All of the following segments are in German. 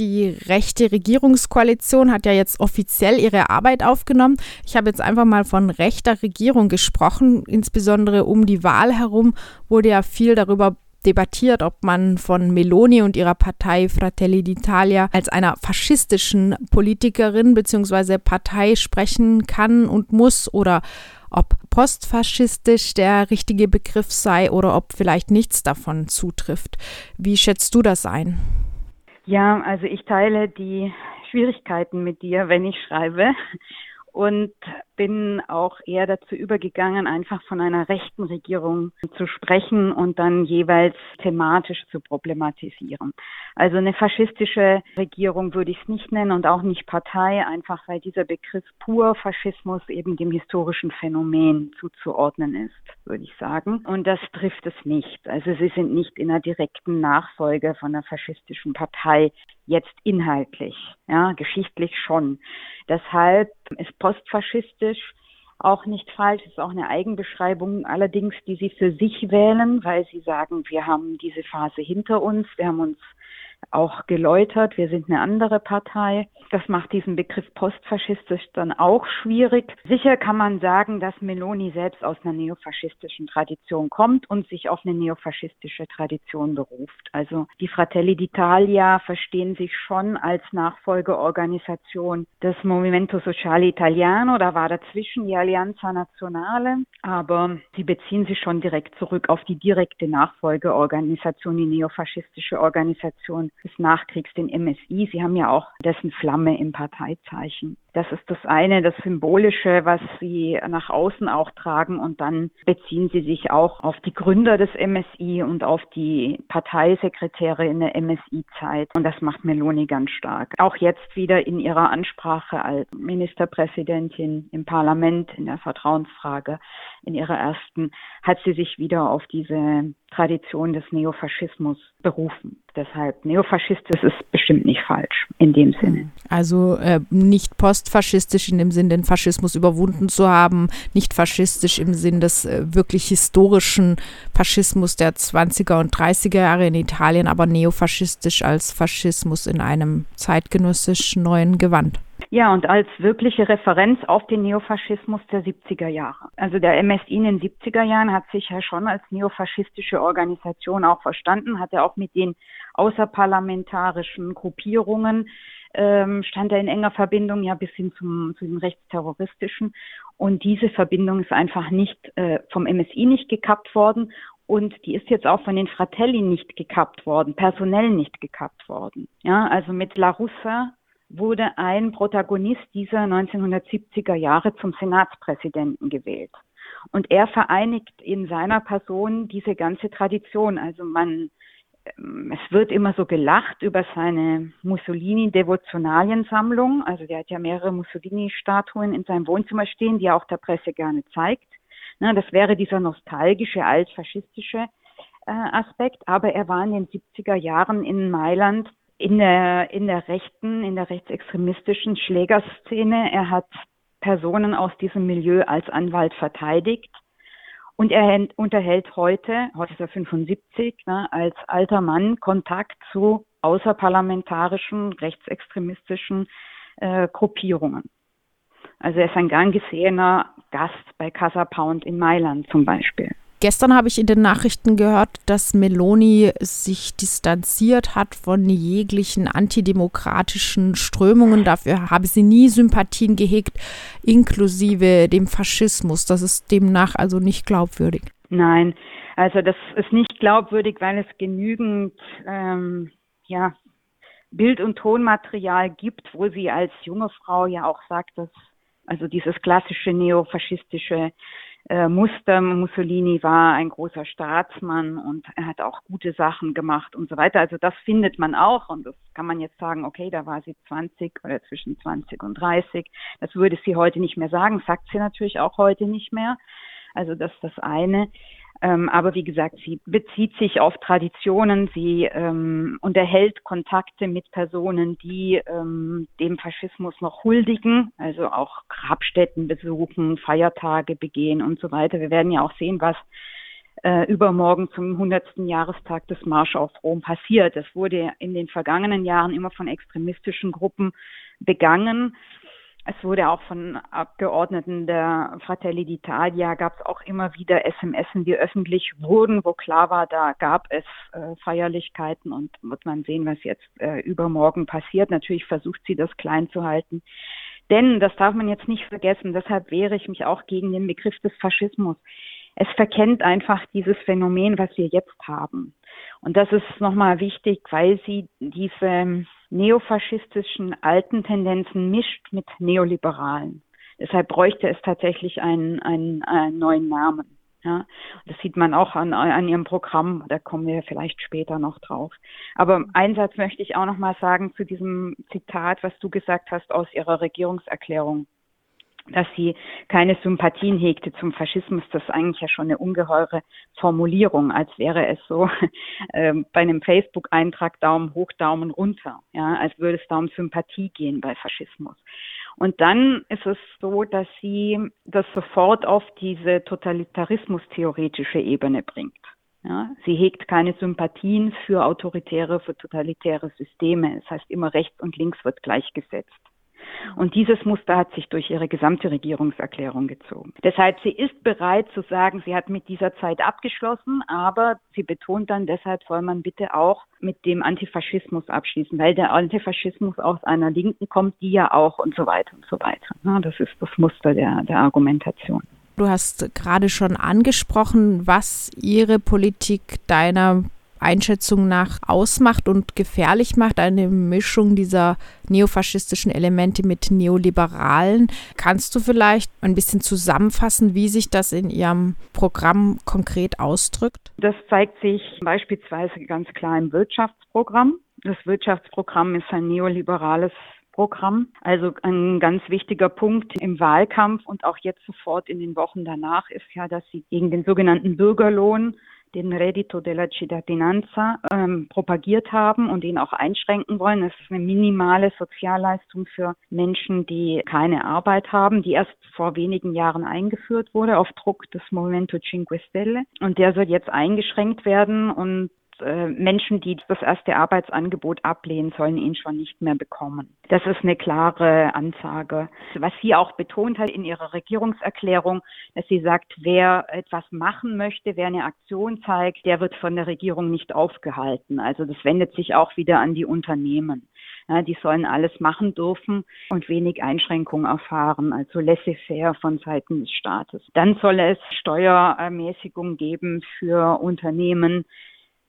Die rechte Regierungskoalition hat ja jetzt offiziell ihre Arbeit aufgenommen. Ich habe jetzt einfach mal von rechter Regierung gesprochen. Insbesondere um die Wahl herum wurde ja viel darüber debattiert, ob man von Meloni und ihrer Partei Fratelli d'Italia als einer faschistischen Politikerin bzw. Partei sprechen kann und muss oder ob postfaschistisch der richtige Begriff sei oder ob vielleicht nichts davon zutrifft. Wie schätzt du das ein? Ja, also ich teile die Schwierigkeiten mit dir, wenn ich schreibe. Und bin auch eher dazu übergegangen, einfach von einer rechten Regierung zu sprechen und dann jeweils thematisch zu problematisieren. Also eine faschistische Regierung würde ich es nicht nennen und auch nicht Partei, einfach weil dieser Begriff pur Faschismus eben dem historischen Phänomen zuzuordnen ist, würde ich sagen. Und das trifft es nicht. Also sie sind nicht in einer direkten Nachfolge von einer faschistischen Partei jetzt inhaltlich, ja, geschichtlich schon. Deshalb ist postfaschistisch auch nicht falsch, ist auch eine Eigenbeschreibung, allerdings, die sie für sich wählen, weil sie sagen, wir haben diese Phase hinter uns, wir haben uns auch geläutert, wir sind eine andere Partei. Das macht diesen Begriff postfaschistisch dann auch schwierig. Sicher kann man sagen, dass Meloni selbst aus einer neofaschistischen Tradition kommt und sich auf eine neofaschistische Tradition beruft. Also die Fratelli d'Italia verstehen sich schon als Nachfolgeorganisation des Movimento Sociale Italiano. Da war dazwischen die Alleanza Nazionale, aber sie beziehen sich schon direkt zurück auf die direkte Nachfolgeorganisation, die neofaschistische Organisation des Nachkriegs, den MSI. Sie haben ja auch dessen Flamme im Parteizeichen. Das ist das eine, das Symbolische, was sie nach außen auch tragen. Und dann beziehen sie sich auch auf die Gründer des MSI und auf die Parteisekretäre in der MSI-Zeit. Und das macht Meloni ganz stark. Auch jetzt wieder in ihrer Ansprache als Ministerpräsidentin im Parlament in der Vertrauensfrage, in ihrer ersten, hat sie sich wieder auf diese Tradition des Neofaschismus berufen. Deshalb Neofaschistisch ist bestimmt nicht falsch in dem Sinne. Also äh, nicht postfaschistisch in dem Sinn, den Faschismus überwunden zu haben, nicht faschistisch im Sinn des äh, wirklich historischen Faschismus der 20er und 30er Jahre in Italien, aber neofaschistisch als Faschismus in einem zeitgenössisch neuen Gewand. Ja, und als wirkliche Referenz auf den Neofaschismus der 70er Jahre. Also der MSI in den 70er Jahren hat sich ja schon als neofaschistische Organisation auch verstanden, hat er auch mit den außerparlamentarischen Gruppierungen ähm, stand er in enger Verbindung ja bis hin zum, zu den rechtsterroristischen. Und diese Verbindung ist einfach nicht äh, vom MSI nicht gekappt worden und die ist jetzt auch von den Fratelli nicht gekappt worden, personell nicht gekappt worden. Ja, also mit La Russa wurde ein Protagonist dieser 1970er Jahre zum Senatspräsidenten gewählt. Und er vereinigt in seiner Person diese ganze Tradition. Also man, es wird immer so gelacht über seine Mussolini-Devotionaliensammlung. Also der hat ja mehrere Mussolini-Statuen in seinem Wohnzimmer stehen, die er auch der Presse gerne zeigt. das wäre dieser nostalgische, altfaschistische äh, Aspekt. Aber er war in den 70er Jahren in Mailand in der, in der rechten, in der rechtsextremistischen Schlägerszene. Er hat Personen aus diesem Milieu als Anwalt verteidigt. Und er unterhält heute, heute ist er 75, ne, als alter Mann Kontakt zu außerparlamentarischen, rechtsextremistischen äh, Gruppierungen. Also er ist ein gern gesehener Gast bei Casa Pound in Mailand zum Beispiel. Gestern habe ich in den Nachrichten gehört, dass Meloni sich distanziert hat von jeglichen antidemokratischen Strömungen. Dafür habe sie nie Sympathien gehegt, inklusive dem Faschismus. Das ist demnach also nicht glaubwürdig. Nein, also das ist nicht glaubwürdig, weil es genügend ähm, ja, Bild- und Tonmaterial gibt, wo sie als junge Frau ja auch sagt, dass also dieses klassische neofaschistische äh, Muster. Mussolini war ein großer Staatsmann und er hat auch gute Sachen gemacht und so weiter. Also das findet man auch und das kann man jetzt sagen, okay, da war sie 20 oder zwischen 20 und 30. Das würde sie heute nicht mehr sagen, sagt sie natürlich auch heute nicht mehr. Also das ist das eine. Ähm, aber wie gesagt, sie bezieht sich auf Traditionen, sie ähm, unterhält Kontakte mit Personen, die ähm, dem Faschismus noch huldigen, also auch Grabstätten besuchen, Feiertage begehen und so weiter. Wir werden ja auch sehen, was äh, übermorgen zum 100. Jahrestag des Marsch auf Rom passiert. Das wurde in den vergangenen Jahren immer von extremistischen Gruppen begangen. Es wurde auch von Abgeordneten der Fratelli d'Italia, gab es auch immer wieder SMS, die öffentlich wurden, wo klar war, da gab es äh, Feierlichkeiten und wird man sehen, was jetzt äh, übermorgen passiert. Natürlich versucht sie das klein zu halten. Denn, das darf man jetzt nicht vergessen, deshalb wehre ich mich auch gegen den Begriff des Faschismus. Es verkennt einfach dieses Phänomen, was wir jetzt haben. Und das ist nochmal wichtig, weil sie diese neofaschistischen alten Tendenzen mischt mit neoliberalen. Deshalb bräuchte es tatsächlich einen, einen, einen neuen Namen. Ja, das sieht man auch an, an ihrem Programm, da kommen wir vielleicht später noch drauf. Aber einen Satz möchte ich auch noch mal sagen zu diesem Zitat, was du gesagt hast aus ihrer Regierungserklärung dass sie keine Sympathien hegte zum Faschismus, das ist eigentlich ja schon eine ungeheure Formulierung, als wäre es so äh, bei einem Facebook-Eintrag Daumen hoch, Daumen runter, ja, als würde es da um Sympathie gehen bei Faschismus. Und dann ist es so, dass sie das sofort auf diese totalitarismus-theoretische Ebene bringt. Ja, sie hegt keine Sympathien für autoritäre, für totalitäre Systeme. Das heißt, immer rechts und links wird gleichgesetzt. Und dieses Muster hat sich durch ihre gesamte Regierungserklärung gezogen. Deshalb, sie ist bereit zu sagen, sie hat mit dieser Zeit abgeschlossen, aber sie betont dann, deshalb soll man bitte auch mit dem Antifaschismus abschließen, weil der Antifaschismus aus einer Linken kommt, die ja auch und so weiter und so weiter. Das ist das Muster der, der Argumentation. Du hast gerade schon angesprochen, was ihre Politik deiner Einschätzung nach ausmacht und gefährlich macht, eine Mischung dieser neofaschistischen Elemente mit neoliberalen. Kannst du vielleicht ein bisschen zusammenfassen, wie sich das in Ihrem Programm konkret ausdrückt? Das zeigt sich beispielsweise ganz klar im Wirtschaftsprogramm. Das Wirtschaftsprogramm ist ein neoliberales Programm. Also ein ganz wichtiger Punkt im Wahlkampf und auch jetzt sofort in den Wochen danach ist ja, dass sie gegen den sogenannten Bürgerlohn den Reddito della Cittadinanza ähm, propagiert haben und ihn auch einschränken wollen. Das ist eine minimale Sozialleistung für Menschen, die keine Arbeit haben, die erst vor wenigen Jahren eingeführt wurde auf Druck des Movimento Cinque Stelle. Und der soll jetzt eingeschränkt werden und äh, Menschen, die das erste Arbeitsangebot ablehnen, sollen ihn schon nicht mehr bekommen. Das ist eine klare Ansage. Was sie auch betont hat in ihrer Regierungserklärung, dass sie sagt, wer etwas machen möchte, wer eine Aktion zeigt, der wird von der Regierung nicht aufgehalten. Also das wendet sich auch wieder an die Unternehmen. Ja, die sollen alles machen dürfen und wenig Einschränkungen erfahren, also laissez-faire von Seiten des Staates. Dann soll es Steuerermäßigungen geben für Unternehmen,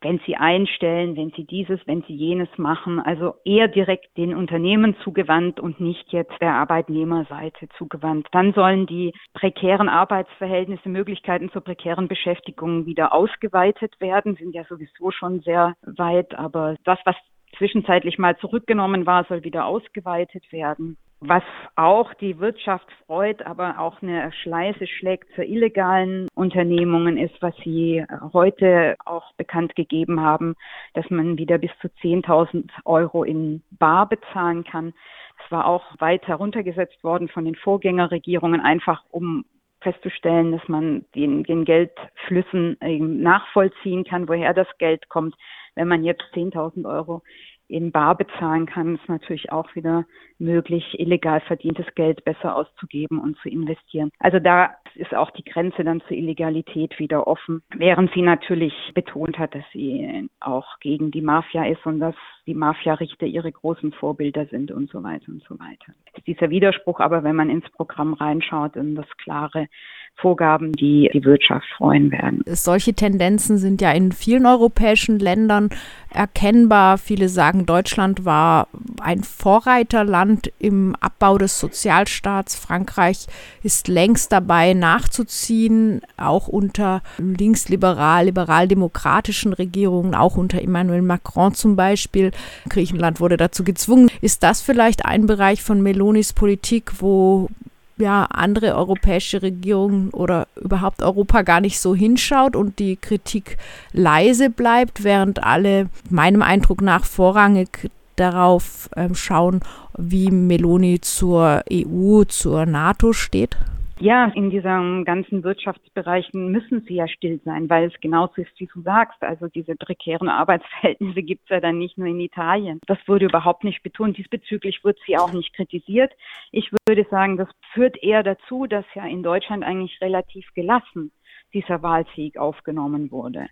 wenn sie einstellen, wenn sie dieses, wenn sie jenes machen, also eher direkt den Unternehmen zugewandt und nicht jetzt der Arbeitnehmerseite zugewandt. Dann sollen die prekären Arbeitsverhältnisse, Möglichkeiten zur prekären Beschäftigung wieder ausgeweitet werden, sind ja sowieso schon sehr weit, aber das, was zwischenzeitlich mal zurückgenommen war, soll wieder ausgeweitet werden was auch die Wirtschaft freut, aber auch eine Schleiße schlägt für illegalen Unternehmungen ist, was sie heute auch bekannt gegeben haben, dass man wieder bis zu 10.000 Euro in Bar bezahlen kann. Das war auch weit heruntergesetzt worden von den Vorgängerregierungen, einfach um festzustellen, dass man den, den Geldflüssen nachvollziehen kann, woher das Geld kommt. Wenn man jetzt 10.000 Euro in Bar bezahlen kann, ist natürlich auch wieder möglich, illegal verdientes Geld besser auszugeben und zu investieren. Also da ist auch die Grenze dann zur Illegalität wieder offen, während sie natürlich betont hat, dass sie auch gegen die Mafia ist und dass die Mafia-Richter ihre großen Vorbilder sind und so weiter und so weiter. Ist dieser Widerspruch aber, wenn man ins Programm reinschaut, in das klare Vorgaben, die die Wirtschaft freuen werden. Solche Tendenzen sind ja in vielen europäischen Ländern erkennbar. Viele sagen, Deutschland war ein Vorreiterland im Abbau des Sozialstaats. Frankreich ist längst dabei nachzuziehen, auch unter linksliberal, liberal-demokratischen Regierungen, auch unter Emmanuel Macron zum Beispiel. Griechenland wurde dazu gezwungen. Ist das vielleicht ein Bereich von Melonis Politik, wo ja, andere europäische Regierungen oder überhaupt Europa gar nicht so hinschaut und die Kritik leise bleibt, während alle meinem Eindruck nach vorrangig darauf ähm, schauen, wie Meloni zur EU, zur NATO steht? Ja, in diesen ganzen Wirtschaftsbereichen müssen sie ja still sein, weil es genauso ist, wie du sagst. Also diese prekären Arbeitsverhältnisse gibt es ja dann nicht nur in Italien. Das wurde überhaupt nicht betont. Diesbezüglich wird sie auch nicht kritisiert. Ich würde sagen, das führt eher dazu, dass ja in Deutschland eigentlich relativ gelassen dieser Wahlsieg aufgenommen wurde.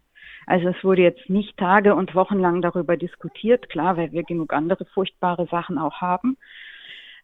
Also es wurde jetzt nicht Tage und Wochen lang darüber diskutiert, klar, weil wir genug andere furchtbare Sachen auch haben.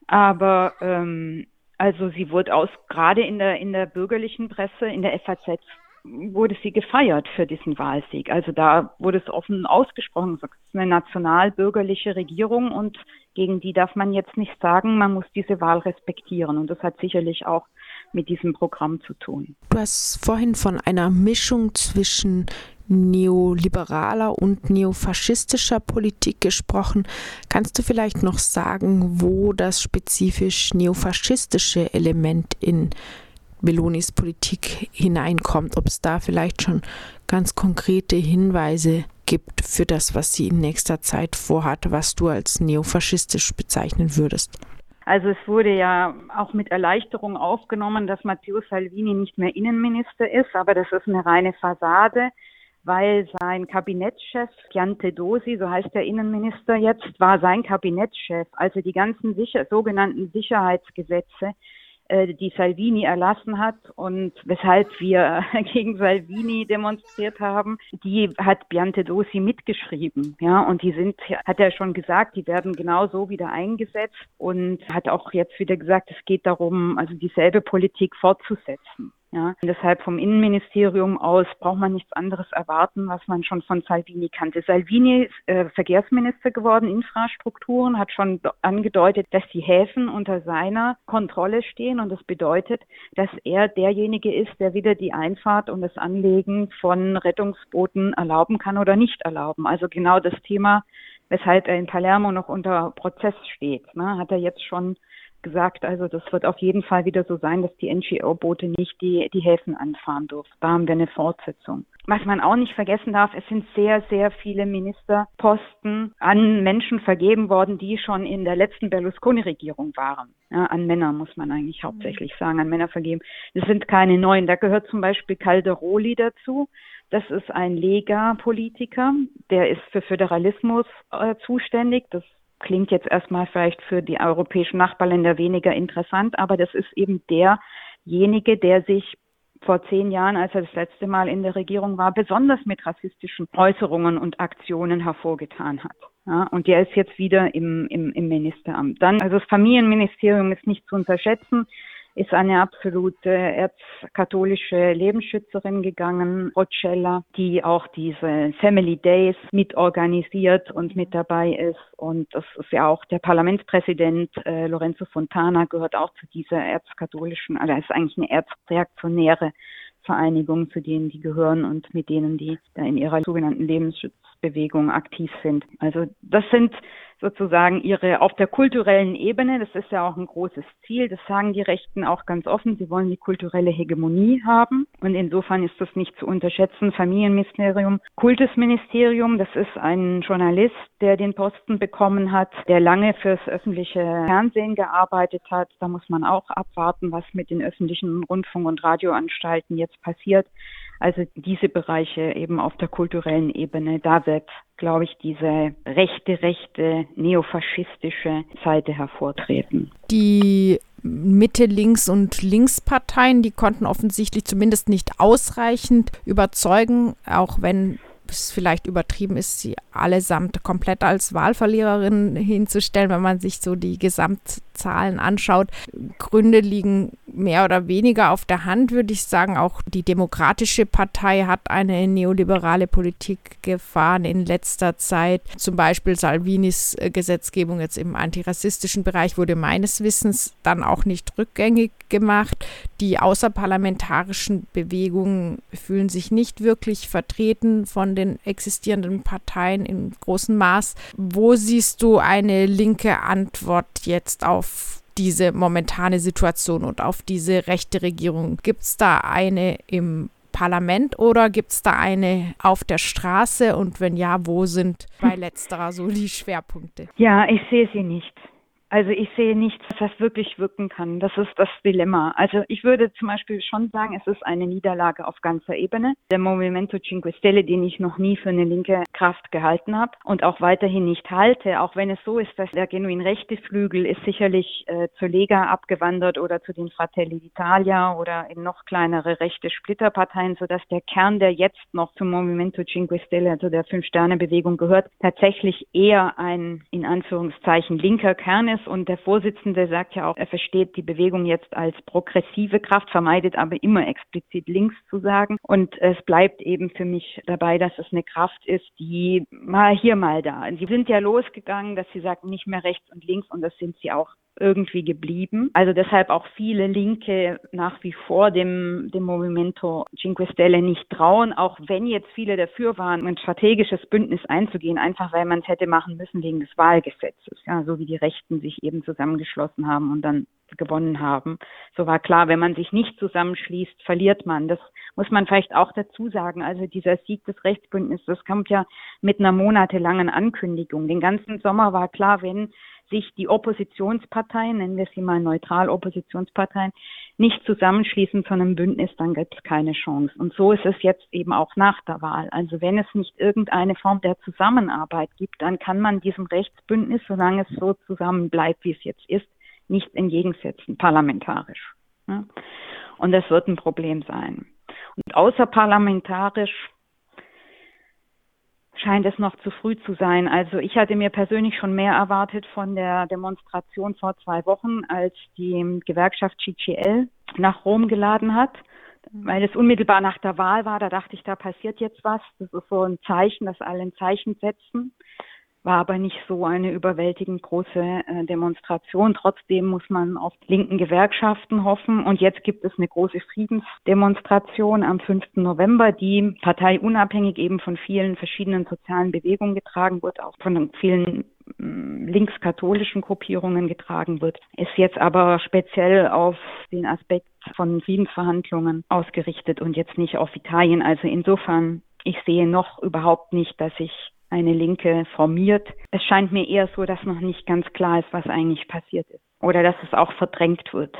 Aber ähm, also sie wurde aus, gerade in der in der bürgerlichen Presse, in der FAZ wurde sie gefeiert für diesen Wahlsieg. Also da wurde es offen ausgesprochen, es ist eine nationalbürgerliche Regierung und gegen die darf man jetzt nicht sagen, man muss diese Wahl respektieren. Und das hat sicherlich auch mit diesem Programm zu tun. Du hast vorhin von einer Mischung zwischen neoliberaler und neofaschistischer Politik gesprochen. Kannst du vielleicht noch sagen, wo das spezifisch neofaschistische Element in Melonis Politik hineinkommt, ob es da vielleicht schon ganz konkrete Hinweise gibt für das, was sie in nächster Zeit vorhat, was du als neofaschistisch bezeichnen würdest? Also es wurde ja auch mit Erleichterung aufgenommen, dass Matteo Salvini nicht mehr Innenminister ist, aber das ist eine reine Fassade weil sein Kabinettschef, Piante Dosi, so heißt der Innenminister jetzt, war sein Kabinettschef. Also die ganzen sicher, sogenannten Sicherheitsgesetze, äh, die Salvini erlassen hat und weshalb wir gegen Salvini demonstriert haben, die hat Biante Dosi mitgeschrieben, ja, und die sind, hat er schon gesagt, die werden genau so wieder eingesetzt und hat auch jetzt wieder gesagt, es geht darum, also dieselbe Politik fortzusetzen. Ja, deshalb vom Innenministerium aus braucht man nichts anderes erwarten, was man schon von Salvini kannte. Salvini ist äh, Verkehrsminister geworden, Infrastrukturen, hat schon angedeutet, dass die Häfen unter seiner Kontrolle stehen und das bedeutet, dass er derjenige ist, der wieder die Einfahrt und das Anlegen von Rettungsbooten erlauben kann oder nicht erlauben. Also genau das Thema, weshalb er in Palermo noch unter Prozess steht, ne, hat er jetzt schon gesagt, also das wird auf jeden Fall wieder so sein, dass die NGO-Boote nicht die, die Häfen anfahren dürfen. Da haben wir eine Fortsetzung. Was man auch nicht vergessen darf, es sind sehr, sehr viele Ministerposten an Menschen vergeben worden, die schon in der letzten Berlusconi-Regierung waren. Ja, an Männer muss man eigentlich hauptsächlich mhm. sagen, an Männer vergeben. Es sind keine neuen. Da gehört zum Beispiel Calderoli dazu. Das ist ein Lega-Politiker, der ist für Föderalismus äh, zuständig. Das klingt jetzt erstmal vielleicht für die europäischen Nachbarländer weniger interessant, aber das ist eben derjenige, der sich vor zehn Jahren, als er das letzte Mal in der Regierung war, besonders mit rassistischen Äußerungen und Aktionen hervorgetan hat. Ja, und der ist jetzt wieder im, im, im Ministeramt. Dann, also das Familienministerium ist nicht zu unterschätzen ist eine absolute erzkatholische Lebensschützerin gegangen, Rocella, die auch diese Family Days mitorganisiert und mit dabei ist. Und das ist ja auch der Parlamentspräsident äh, Lorenzo Fontana gehört auch zu dieser erzkatholischen, also ist eigentlich eine erzreaktionäre Vereinigung, zu denen die gehören und mit denen die da in ihrer sogenannten Lebensschutzbewegung aktiv sind. Also das sind sozusagen ihre auf der kulturellen Ebene, das ist ja auch ein großes Ziel, das sagen die Rechten auch ganz offen, sie wollen die kulturelle Hegemonie haben und insofern ist das nicht zu unterschätzen. Familienministerium, Kultusministerium, das ist ein Journalist, der den Posten bekommen hat, der lange fürs öffentliche Fernsehen gearbeitet hat. Da muss man auch abwarten, was mit den öffentlichen Rundfunk- und Radioanstalten jetzt passiert. Also diese Bereiche eben auf der kulturellen Ebene, da wird, glaube ich, diese rechte, rechte, neofaschistische Seite hervortreten. Die Mitte, Links und Linksparteien, die konnten offensichtlich zumindest nicht ausreichend überzeugen, auch wenn es vielleicht übertrieben ist, sie allesamt komplett als Wahlverliererin hinzustellen, wenn man sich so die Gesamtzahlen anschaut. Gründe liegen mehr oder weniger auf der Hand, würde ich sagen. Auch die Demokratische Partei hat eine neoliberale Politik gefahren in letzter Zeit. Zum Beispiel Salvinis äh, Gesetzgebung jetzt im antirassistischen Bereich wurde meines Wissens dann auch nicht rückgängig gemacht. Die außerparlamentarischen Bewegungen fühlen sich nicht wirklich vertreten von den existierenden Parteien in großem Maß. Wo siehst du eine linke Antwort jetzt auf diese momentane Situation und auf diese rechte Regierung? Gibt es da eine im Parlament oder gibt es da eine auf der Straße? Und wenn ja, wo sind bei letzterer so die Schwerpunkte? Ja, ich sehe sie nicht. Also ich sehe nichts, was wirklich wirken kann. Das ist das Dilemma. Also ich würde zum Beispiel schon sagen, es ist eine Niederlage auf ganzer Ebene. Der Movimento Cinque Stelle, den ich noch nie für eine linke Kraft gehalten habe und auch weiterhin nicht halte, auch wenn es so ist, dass der genuin rechte Flügel ist sicherlich äh, zur Lega abgewandert oder zu den Fratelli d'Italia oder in noch kleinere rechte Splitterparteien, sodass der Kern, der jetzt noch zum Movimento Cinque Stelle, also der Fünf-Sterne-Bewegung gehört, tatsächlich eher ein in Anführungszeichen linker Kern ist und der Vorsitzende sagt ja auch, er versteht die Bewegung jetzt als progressive Kraft, vermeidet aber immer explizit links zu sagen. Und es bleibt eben für mich dabei, dass es eine Kraft ist, die mal hier, mal da. Sie sind ja losgegangen, dass sie sagen, nicht mehr rechts und links und das sind sie auch irgendwie geblieben. Also deshalb auch viele Linke nach wie vor dem, dem Movimento Cinque Stelle nicht trauen, auch wenn jetzt viele dafür waren, ein strategisches Bündnis einzugehen, einfach weil man es hätte machen müssen wegen des Wahlgesetzes, ja, so wie die Rechten sich eben zusammengeschlossen haben und dann gewonnen haben. So war klar, wenn man sich nicht zusammenschließt, verliert man. Das muss man vielleicht auch dazu sagen. Also dieser Sieg des Rechtsbündnisses, das kommt ja mit einer monatelangen Ankündigung. Den ganzen Sommer war klar, wenn sich die Oppositionsparteien, nennen wir sie mal neutral Oppositionsparteien, nicht zusammenschließen zu einem Bündnis, dann gibt es keine Chance. Und so ist es jetzt eben auch nach der Wahl. Also wenn es nicht irgendeine Form der Zusammenarbeit gibt, dann kann man diesem Rechtsbündnis, solange es so zusammen bleibt, wie es jetzt ist, nicht entgegensetzen, parlamentarisch. Und das wird ein Problem sein. Und außerparlamentarisch scheint es noch zu früh zu sein. Also ich hatte mir persönlich schon mehr erwartet von der Demonstration vor zwei Wochen, als die Gewerkschaft CGL nach Rom geladen hat, weil es unmittelbar nach der Wahl war. Da dachte ich, da passiert jetzt was. Das ist so ein Zeichen, dass alle ein Zeichen setzen war aber nicht so eine überwältigend große äh, Demonstration. Trotzdem muss man auf linken Gewerkschaften hoffen. Und jetzt gibt es eine große Friedensdemonstration am 5. November, die parteiunabhängig eben von vielen verschiedenen sozialen Bewegungen getragen wird, auch von vielen mm, linkskatholischen Gruppierungen getragen wird, ist jetzt aber speziell auf den Aspekt von Friedensverhandlungen ausgerichtet und jetzt nicht auf Italien. Also insofern, ich sehe noch überhaupt nicht, dass sich eine Linke formiert. Es scheint mir eher so, dass noch nicht ganz klar ist, was eigentlich passiert ist. Oder dass es auch verdrängt wird.